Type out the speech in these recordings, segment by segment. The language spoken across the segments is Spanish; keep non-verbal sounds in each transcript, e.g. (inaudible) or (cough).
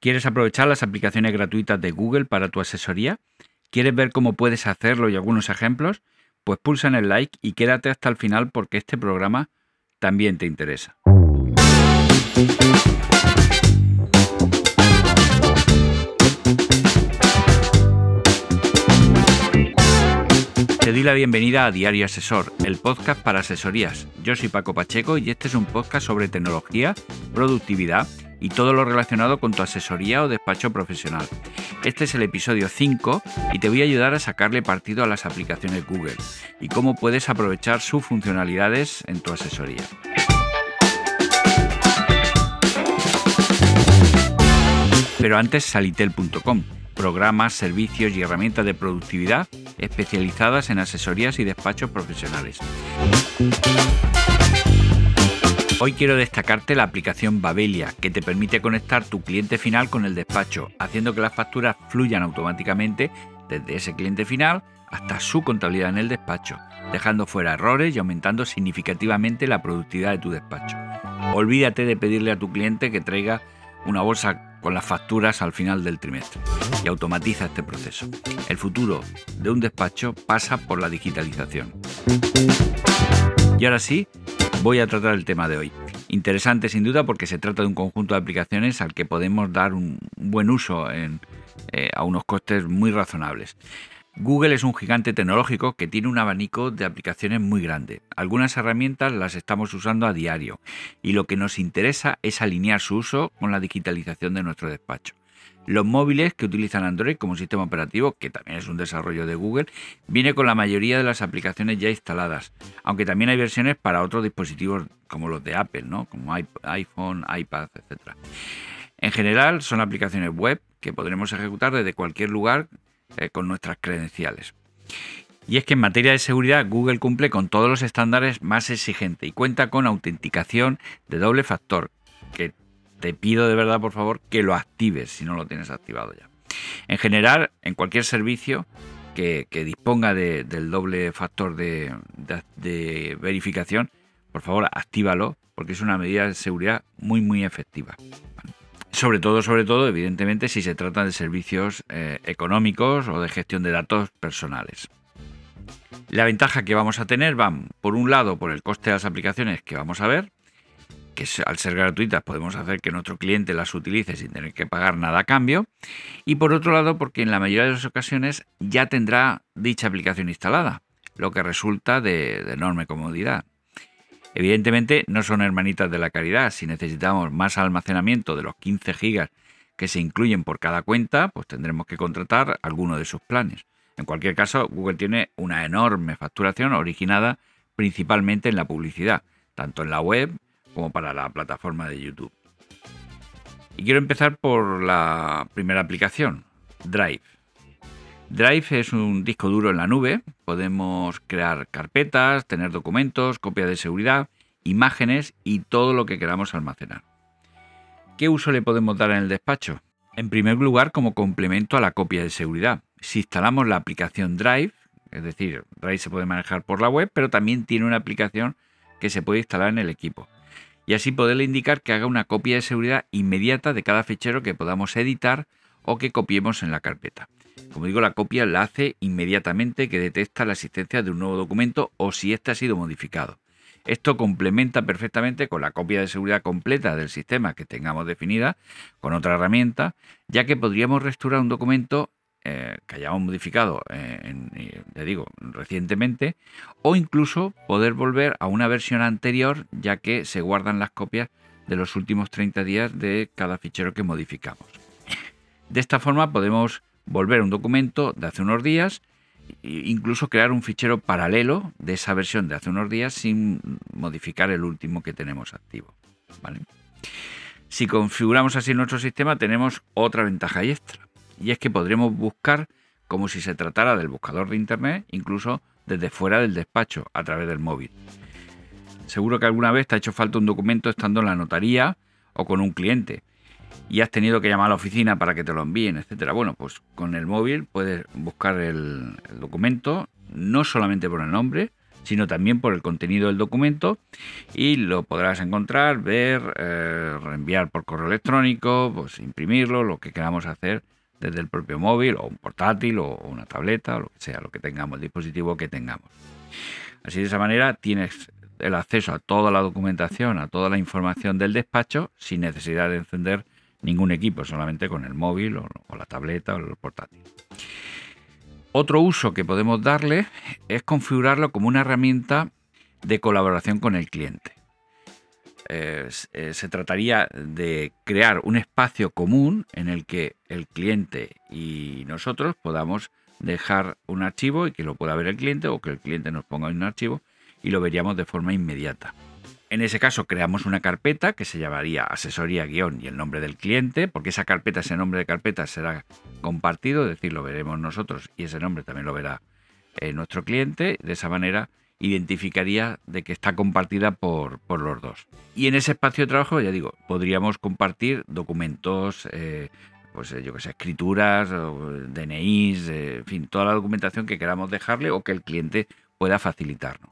¿Quieres aprovechar las aplicaciones gratuitas de Google para tu asesoría? ¿Quieres ver cómo puedes hacerlo y algunos ejemplos? Pues pulsa en el like y quédate hasta el final porque este programa también te interesa. Te doy la bienvenida a Diario Asesor, el podcast para asesorías. Yo soy Paco Pacheco y este es un podcast sobre tecnología, productividad y todo lo relacionado con tu asesoría o despacho profesional. Este es el episodio 5 y te voy a ayudar a sacarle partido a las aplicaciones Google y cómo puedes aprovechar sus funcionalidades en tu asesoría. Pero antes salitel.com programas, servicios y herramientas de productividad especializadas en asesorías y despachos profesionales. Hoy quiero destacarte la aplicación Babelia, que te permite conectar tu cliente final con el despacho, haciendo que las facturas fluyan automáticamente desde ese cliente final hasta su contabilidad en el despacho, dejando fuera errores y aumentando significativamente la productividad de tu despacho. Olvídate de pedirle a tu cliente que traiga una bolsa con las facturas al final del trimestre y automatiza este proceso. El futuro de un despacho pasa por la digitalización. Y ahora sí, voy a tratar el tema de hoy. Interesante sin duda porque se trata de un conjunto de aplicaciones al que podemos dar un buen uso eh, a unos costes muy razonables. Google es un gigante tecnológico que tiene un abanico de aplicaciones muy grande. Algunas herramientas las estamos usando a diario y lo que nos interesa es alinear su uso con la digitalización de nuestro despacho. Los móviles que utilizan Android como sistema operativo, que también es un desarrollo de Google, viene con la mayoría de las aplicaciones ya instaladas, aunque también hay versiones para otros dispositivos como los de Apple, ¿no? como iPhone, iPad, etc. En general son aplicaciones web que podremos ejecutar desde cualquier lugar eh, con nuestras credenciales. Y es que en materia de seguridad Google cumple con todos los estándares más exigentes y cuenta con autenticación de doble factor, que te pido de verdad por favor que lo actives si no lo tienes activado ya. En general, en cualquier servicio que, disponga del doble factor de, verificación, por favor actívalo porque es una medida de seguridad muy muy efectiva. Sobre todo, sobre todo, evidentemente, si se trata de servicios eh, económicos o de gestión de datos personales. La ventaja que vamos a tener va, por un lado, por el coste de las aplicaciones que vamos a ver, que al ser gratuitas podemos hacer que nuestro cliente las utilice sin tener que pagar nada a cambio, y por otro lado, porque en la mayoría de las ocasiones ya tendrá dicha aplicación instalada, lo que resulta de enorme comodidad. Evidentemente no son hermanitas de la caridad. Si necesitamos más almacenamiento de los 15 gigas que se incluyen por cada cuenta, pues tendremos que contratar alguno de sus planes. En cualquier caso, Google tiene una enorme facturación originada principalmente en la publicidad, tanto en la web como para la plataforma de YouTube. Y quiero empezar por la primera aplicación, Drive. Drive es un disco duro en la nube. Podemos crear carpetas, tener documentos, copia de seguridad, imágenes y todo lo que queramos almacenar. ¿Qué uso le podemos dar en el despacho? En primer lugar, como complemento a la copia de seguridad. Si instalamos la aplicación Drive, es decir, Drive se puede manejar por la web, pero también tiene una aplicación que se puede instalar en el equipo. Y así poderle indicar que haga una copia de seguridad inmediata de cada fichero que podamos editar o que copiemos en la carpeta. Como digo, la copia la hace inmediatamente que detecta la existencia de un nuevo documento o si éste ha sido modificado. Esto complementa perfectamente con la copia de seguridad completa del sistema que tengamos definida con otra herramienta, ya que podríamos restaurar un documento eh, que hayamos modificado, eh, digo, recientemente, o incluso poder volver a una versión anterior, ya que se guardan las copias de los últimos 30 días de cada fichero que modificamos. De esta forma podemos volver a un documento de hace unos días e incluso crear un fichero paralelo de esa versión de hace unos días sin modificar el último que tenemos activo. Si configuramos así nuestro sistema tenemos otra ventaja extra y es que podremos buscar como si se tratara del buscador de internet incluso desde fuera del despacho a través del móvil. Seguro que alguna vez te ha hecho falta un documento estando en la notaría o con un cliente y has tenido que llamar a la oficina para que te lo envíen, etcétera. Bueno, pues con el móvil puedes buscar el, documento no solamente por el nombre, sino también por el contenido del documento y lo podrás encontrar, ver, eh, reenviar por correo electrónico, pues imprimirlo, lo que queramos hacer desde el propio móvil o un portátil o una tableta o lo que sea, lo que tengamos, el dispositivo que tengamos. Así de esa manera tienes el acceso a toda la documentación, a toda la información del despacho sin necesidad de encender ningún equipo, solamente con el móvil o, la tableta o el portátil. Otro uso que podemos darle es configurarlo como una herramienta de colaboración con el cliente. Eh, eh, se trataría de crear un espacio común en el que el cliente y nosotros podamos dejar un archivo y que lo pueda ver el cliente o que el cliente nos ponga un archivo y lo veríamos de forma inmediata. En ese caso creamos una carpeta que se llamaría asesoría guion y el nombre del cliente, porque esa carpeta, ese nombre de carpeta será compartido, es decir, lo veremos nosotros y ese nombre también lo verá eh, nuestro cliente. De esa manera identificaría de que está compartida por, los dos. Y en ese espacio de trabajo, ya digo, podríamos compartir documentos, eh, pues eh, yo que sé, escrituras, DNIs, en fin, toda la documentación que queramos dejarle o que el cliente pueda facilitarnos.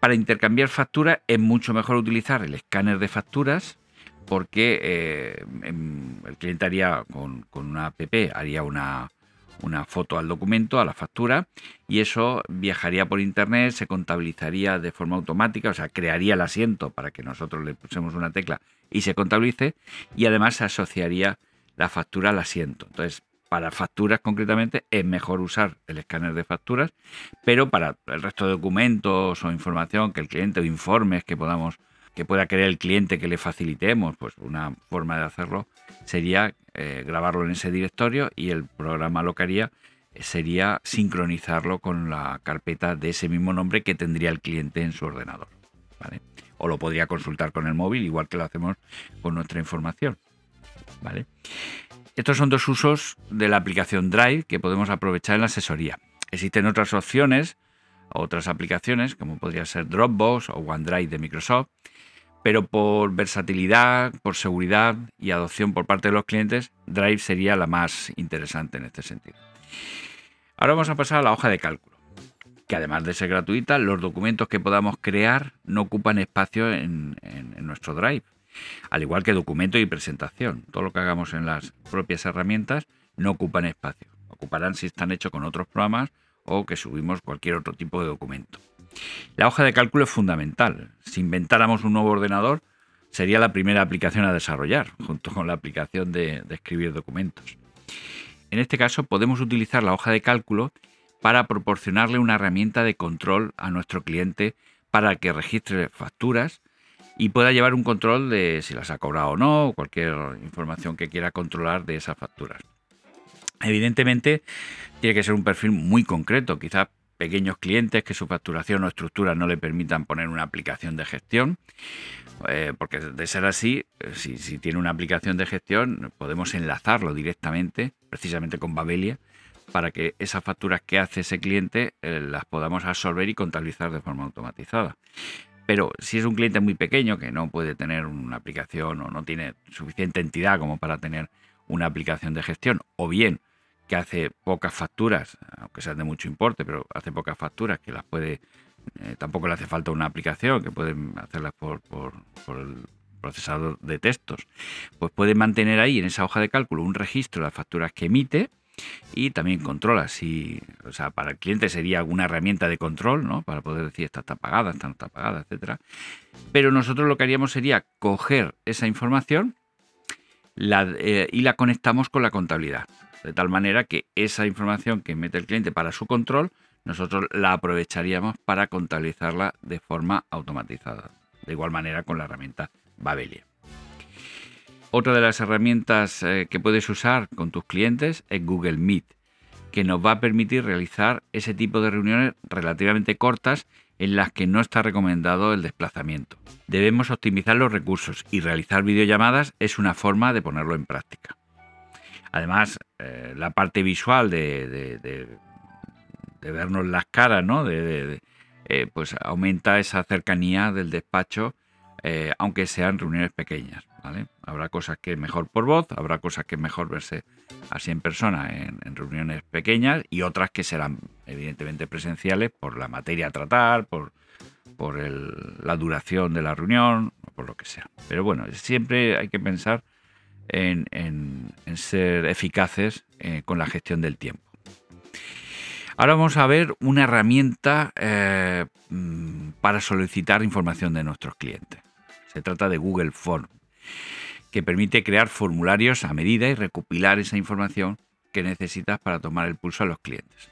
Para intercambiar facturas es mucho mejor utilizar el escáner de facturas porque eh, el cliente haría con, una app, haría una, foto al documento, a la factura, y eso viajaría por internet, se contabilizaría de forma automática, o sea, crearía el asiento para que nosotros le pusemos una tecla y se contabilice, y además se asociaría la factura al asiento. Entonces, para facturas concretamente es mejor usar el escáner de facturas, pero para el resto de documentos o información que el cliente o informes que podamos que pueda querer el cliente que le facilitemos, pues una forma de hacerlo sería eh, grabarlo en ese directorio y el programa lo que haría sería sincronizarlo con la carpeta de ese mismo nombre que tendría el cliente en su ordenador. O lo podría consultar con el móvil, igual que lo hacemos con nuestra información. ¿vale? Estos son dos usos de la aplicación Drive que podemos aprovechar en la asesoría. Existen otras opciones, otras aplicaciones, como podría ser Dropbox o OneDrive de Microsoft, pero por versatilidad, por seguridad y adopción por parte de los clientes, Drive sería la más interesante en este sentido. Ahora vamos a pasar a la hoja de cálculo, que además de ser gratuita, los documentos que podamos crear no ocupan espacio en, nuestro Drive al igual que documento y presentación. Todo lo que hagamos en las propias herramientas no ocupan espacio. Ocuparán si están hechos con otros programas o que subimos cualquier otro tipo de documento. La hoja de cálculo es fundamental. Si inventáramos un nuevo ordenador, sería la primera aplicación a desarrollar, junto con la aplicación de, escribir documentos. En este caso, podemos utilizar la hoja de cálculo para proporcionarle una herramienta de control a nuestro cliente para que registre facturas y pueda llevar un control de si las ha cobrado o no, o cualquier información que quiera controlar de esas facturas. Evidentemente, tiene que ser un perfil muy concreto, quizás pequeños clientes que su facturación o estructura no le permitan poner una aplicación de gestión, eh, porque de ser así, eh, si, tiene una aplicación de gestión, podemos enlazarlo directamente, precisamente con Babelia, para que esas facturas que hace ese cliente eh, las podamos absorber y contabilizar de forma automatizada. Pero si es un cliente muy pequeño que no puede tener una aplicación o no tiene suficiente entidad como para tener una aplicación de gestión, o bien que hace pocas facturas, aunque sean de mucho importe, pero hace pocas facturas que las puede, eh, tampoco le hace falta una aplicación, que pueden hacerlas por, por, el procesador de textos, pues puede mantener ahí en esa hoja de cálculo un registro de las facturas que emite y también controla si, o sea, para el cliente sería alguna herramienta de control, ¿no? Para poder decir esta está pagada, esta no está pagada, etcétera. Pero nosotros lo que haríamos sería coger esa información eh, y la conectamos con la contabilidad. De tal manera que esa información que mete el cliente para su control, nosotros la aprovecharíamos para contabilizarla de forma automatizada. De igual manera con la herramienta Babelia. Otra de las herramientas eh, que puedes usar con tus clientes es Google Meet, que nos va a permitir realizar ese tipo de reuniones relativamente cortas en las que no está recomendado el desplazamiento. Debemos optimizar los recursos y realizar videollamadas es una forma de ponerlo en práctica. Además, eh, la parte visual de, vernos las caras, ¿no? Eh, pues aumenta esa cercanía del despacho eh, aunque sean reuniones pequeñas. Habrá cosas que es mejor por voz, habrá cosas que es mejor verse así en persona en, reuniones pequeñas y otras que serán evidentemente presenciales por la materia a tratar, por, la duración de la reunión, por lo que sea. Pero bueno, siempre hay que pensar en, ser eficaces eh, con la gestión del tiempo. Ahora vamos a ver una herramienta eh, mm, para solicitar información de nuestros clientes. Se trata de Google Form, que permite crear formularios a medida y recopilar esa información que necesitas para tomar el pulso a los clientes.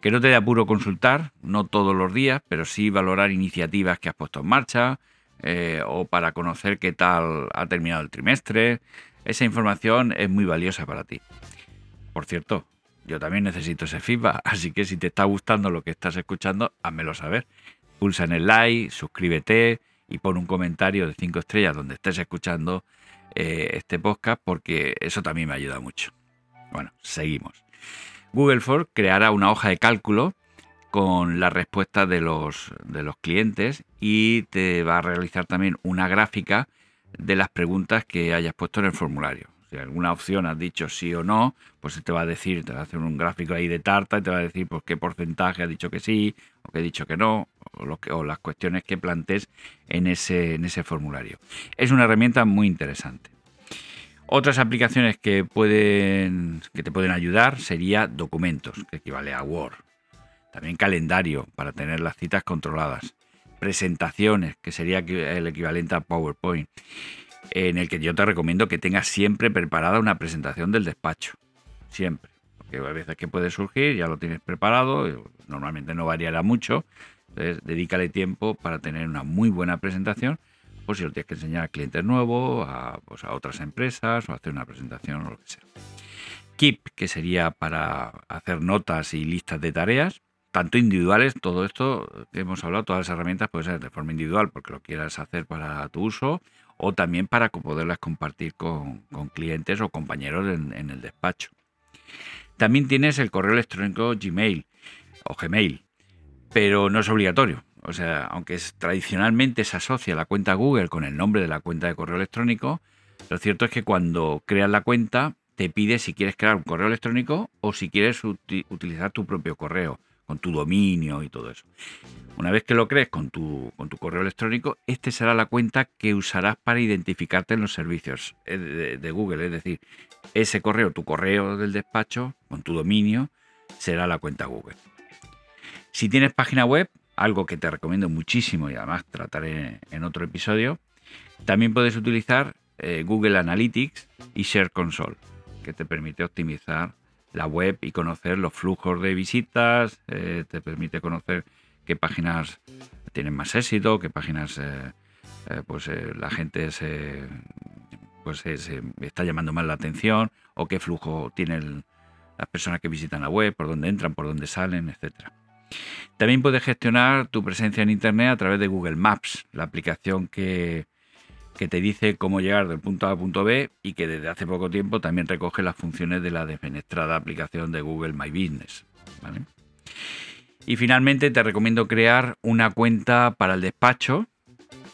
Que no te dé apuro consultar, no todos los días, pero sí valorar iniciativas que has puesto en marcha eh, o para conocer qué tal ha terminado el trimestre. Esa información es muy valiosa para ti. Por cierto, yo también necesito ese feedback, (laughs) así que si te está gustando lo que estás escuchando, házmelo saber. Pulsa en el like, suscríbete y pon un comentario de 5 estrellas donde estés escuchando eh, este podcast porque eso también me ayuda mucho. Bueno, seguimos. Google Form creará una hoja de cálculo con la respuesta de los, de los clientes y te va a realizar también una gráfica de las preguntas que hayas puesto en el formulario. Si alguna opción has dicho sí o no, pues te va a decir, te va a hacer un gráfico ahí de tarta y te va a decir pues, qué porcentaje ha dicho que sí o que ha dicho que no, o, lo que, o las cuestiones que plantees en ese, en ese formulario. Es una herramienta muy interesante. Otras aplicaciones que, pueden, que te pueden ayudar sería documentos, que equivale a Word. También calendario para tener las citas controladas. Presentaciones, que sería el equivalente a PowerPoint en el que yo te recomiendo que tengas siempre preparada una presentación del despacho. Siempre. Porque a veces que puede surgir, ya lo tienes preparado, normalmente no variará mucho. Entonces, dedícale tiempo para tener una muy buena presentación, por si lo tienes que enseñar a clientes nuevos, a, pues a otras empresas o hacer una presentación o lo que sea. Keep, que sería para hacer notas y listas de tareas, tanto individuales, todo esto hemos hablado, todas las herramientas pueden ser de forma individual porque lo quieras hacer para tu uso o también para poderlas compartir con, clientes o compañeros en, el despacho. También tienes el correo electrónico Gmail o Gmail, pero no es obligatorio. O sea, aunque tradicionalmente se asocia la cuenta Google con el nombre de la cuenta de correo electrónico, lo cierto es que cuando creas la cuenta te pide si quieres crear un correo electrónico o si quieres utilizar tu propio correo con tu dominio y todo eso. Una vez que lo crees con tu, con tu correo electrónico, este será la cuenta que usarás para identificarte en los servicios eh, de, Google. Es decir, ese correo, tu correo del despacho, con tu dominio, será la cuenta Google. Si tienes página web, algo que te recomiendo muchísimo y además trataré en otro episodio, también puedes utilizar eh, Google Analytics y Share Console, que te permite optimizar la web y conocer los flujos de visitas, eh, te permite conocer qué páginas tienen más éxito, qué páginas eh, eh, pues la gente se, pues se, está llamando más la atención o qué flujo tienen las personas que visitan la web, por dónde entran, por dónde salen, etcétera. También puedes gestionar tu presencia en Internet a través de Google Maps, la aplicación que, que te dice cómo llegar del punto A al punto B y que desde hace poco tiempo también recoge las funciones de la desfenestrada aplicación de Google My Business. Y finalmente te recomiendo crear una cuenta para el despacho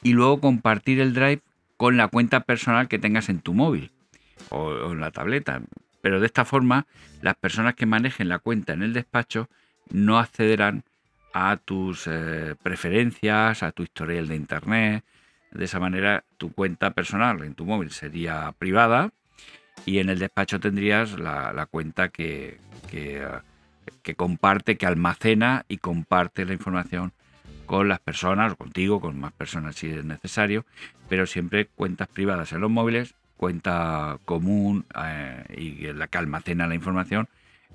y luego compartir el Drive con la cuenta personal que tengas en tu móvil o en la tableta. Pero de esta forma, las personas que manejen la cuenta en el despacho no accederán a tus eh, preferencias, a tu historial de internet, de esa manera, tu cuenta personal en tu móvil sería privada y en el despacho tendrías la, cuenta que, que, comparte, que almacena y comparte la información con las personas, contigo, con más personas si es necesario, pero siempre cuentas privadas en los móviles, cuenta común eh, y la que almacena la información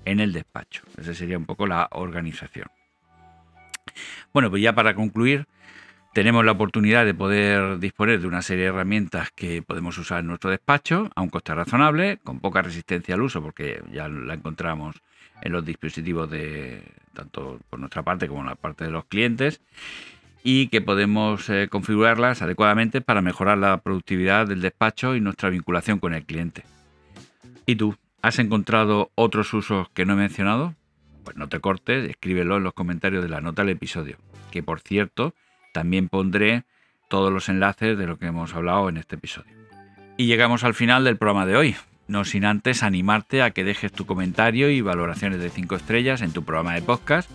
en el despacho. Esa sería un poco la organización. Bueno, pues ya para concluir, tenemos la oportunidad de poder disponer de una serie de herramientas que podemos usar en nuestro despacho a un coste razonable, con poca resistencia al uso, porque ya la encontramos en los dispositivos de tanto por nuestra parte como en la parte de los clientes y que podemos eh, configurarlas adecuadamente para mejorar la productividad del despacho y nuestra vinculación con el cliente. ¿Y tú? ¿Has encontrado otros usos que no he mencionado? Pues no te cortes, escríbelo en los comentarios de la nota del episodio, que por cierto también pondré todos los enlaces de lo que hemos hablado en este episodio. Y llegamos al final del programa de hoy no sin antes animarte a que dejes tu comentario y valoraciones de 5 estrellas en tu programa de podcast,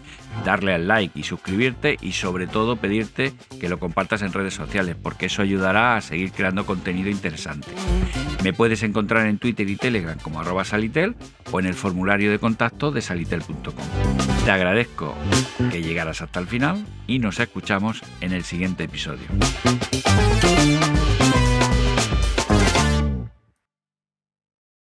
darle al like y suscribirte y sobre todo pedirte que lo compartas en redes sociales porque eso ayudará a seguir creando contenido interesante. Me puedes encontrar en Twitter y Telegram como arroba salitel o en el formulario de contacto de salitel.com. Te agradezco que llegaras hasta el final y nos escuchamos en el siguiente episodio.